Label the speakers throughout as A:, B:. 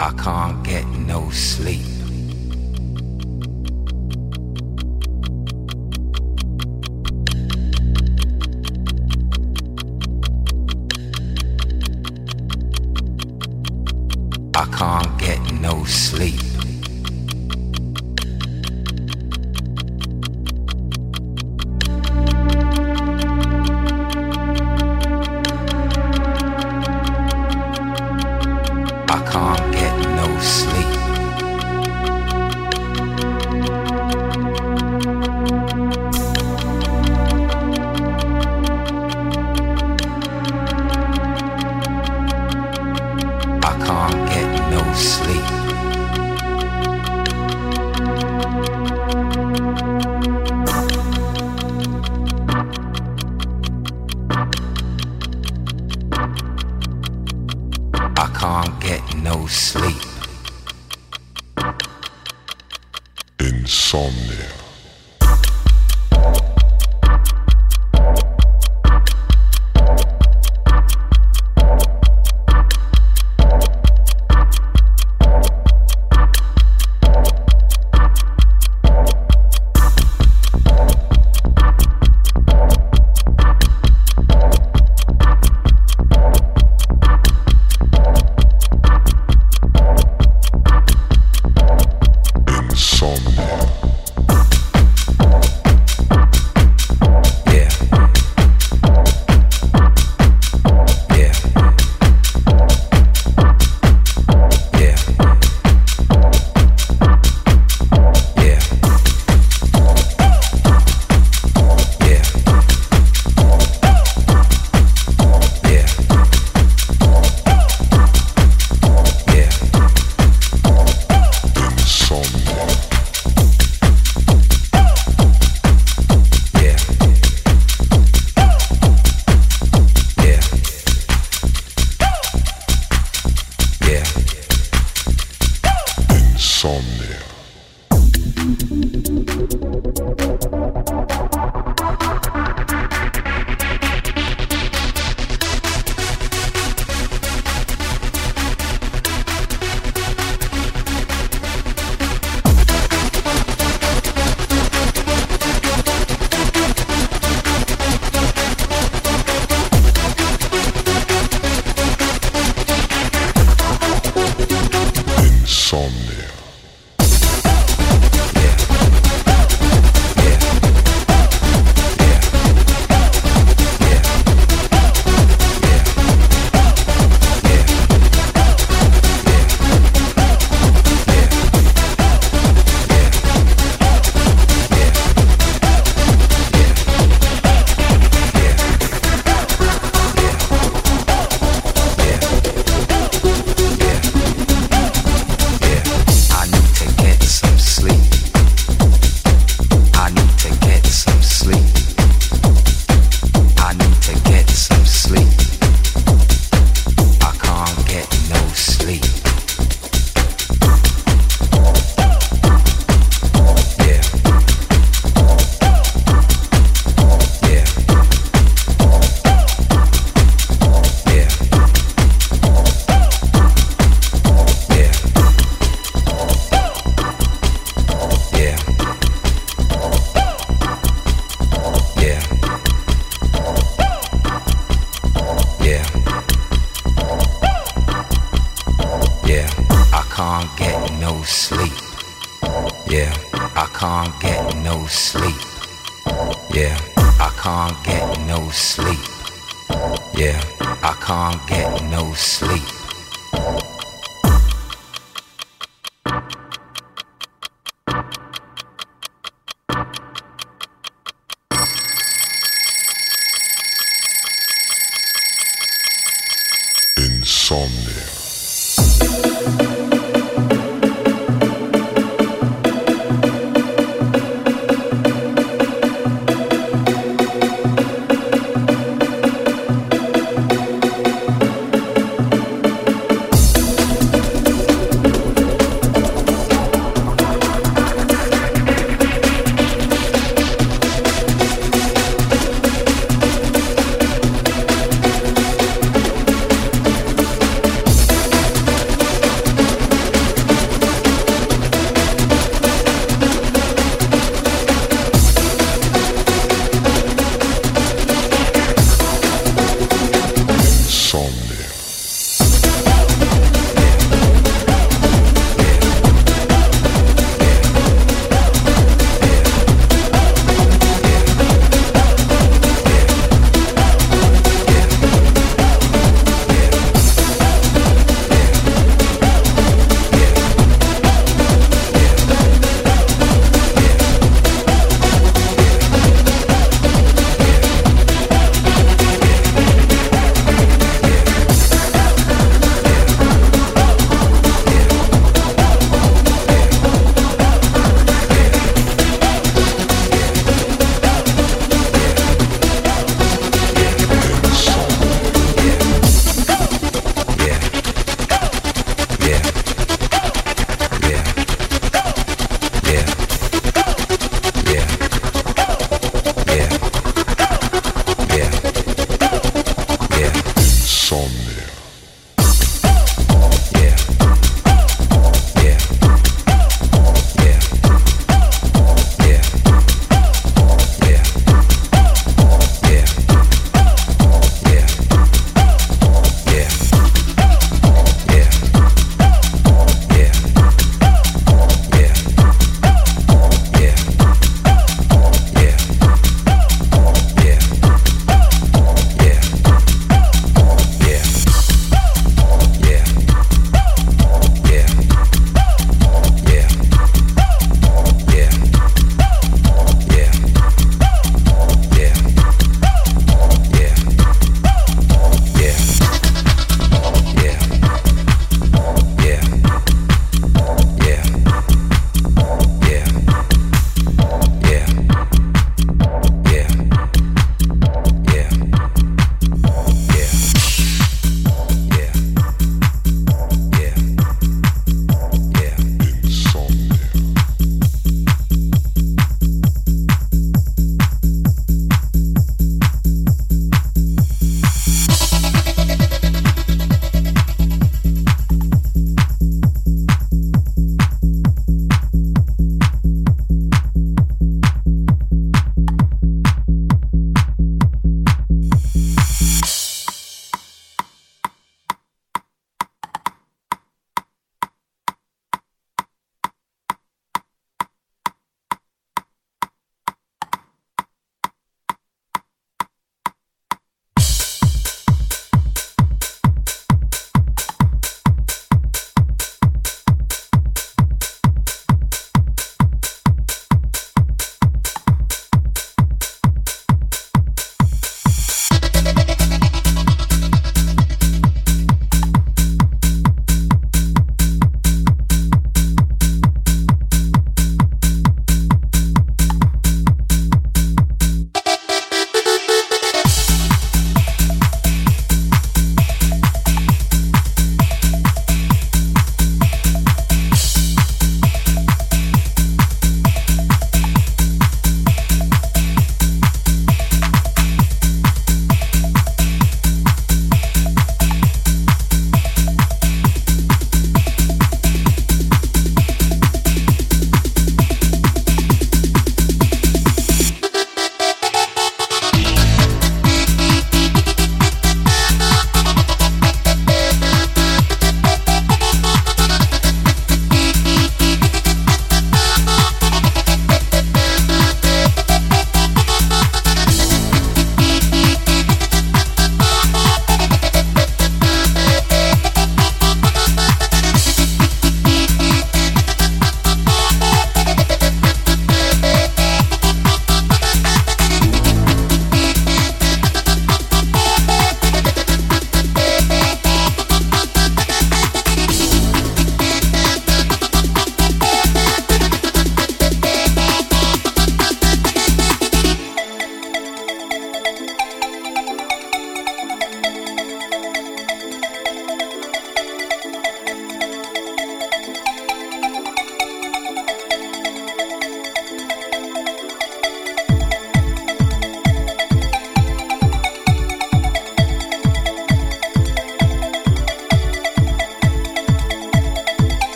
A: I can't get no sleep. I can't get no sleep. can't get no sleep.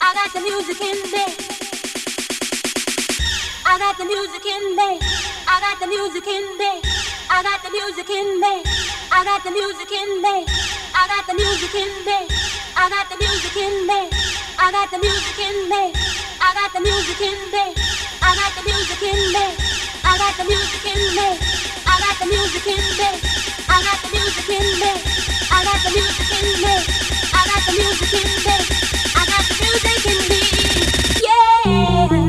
A: I got the music in me. I got the music in me. I got the music in me. I got the music in me. I got the music in me. I got the music in me. I got the music in me. I got the music in me. I got the music in me. I got the music in me. I got the music in me. I got the music in me. I got the music in me. I got the music in me. I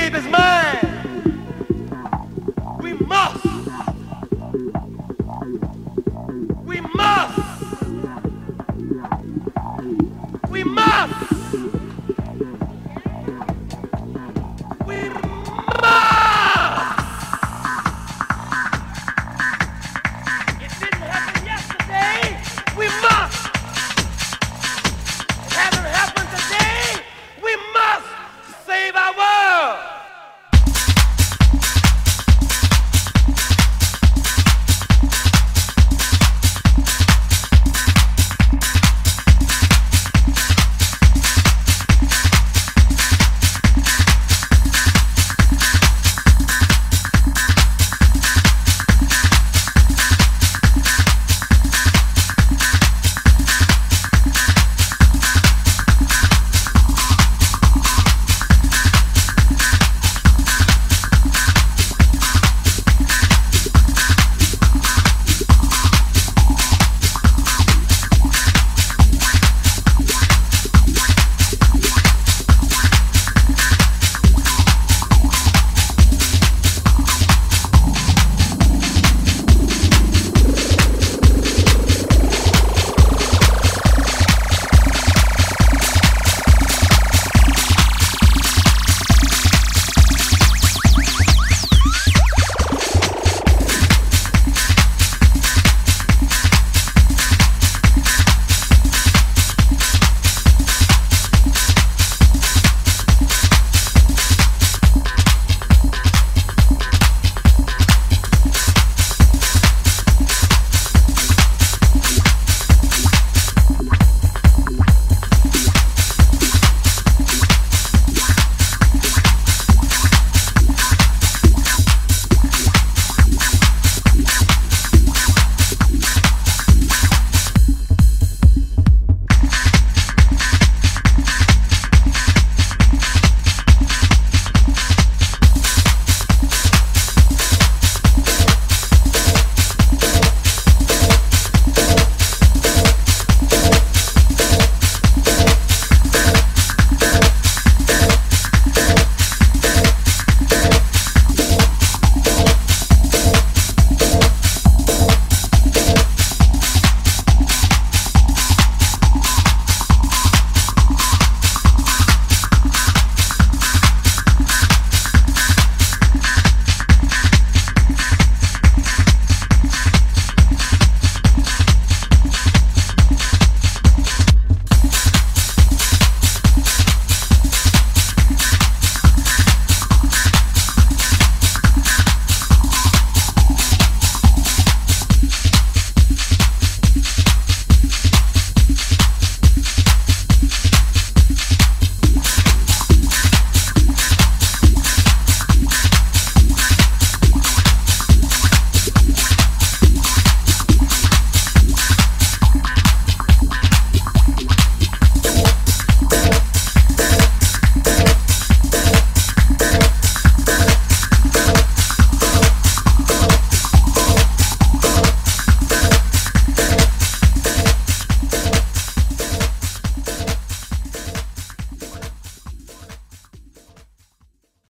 B: this baby's mind.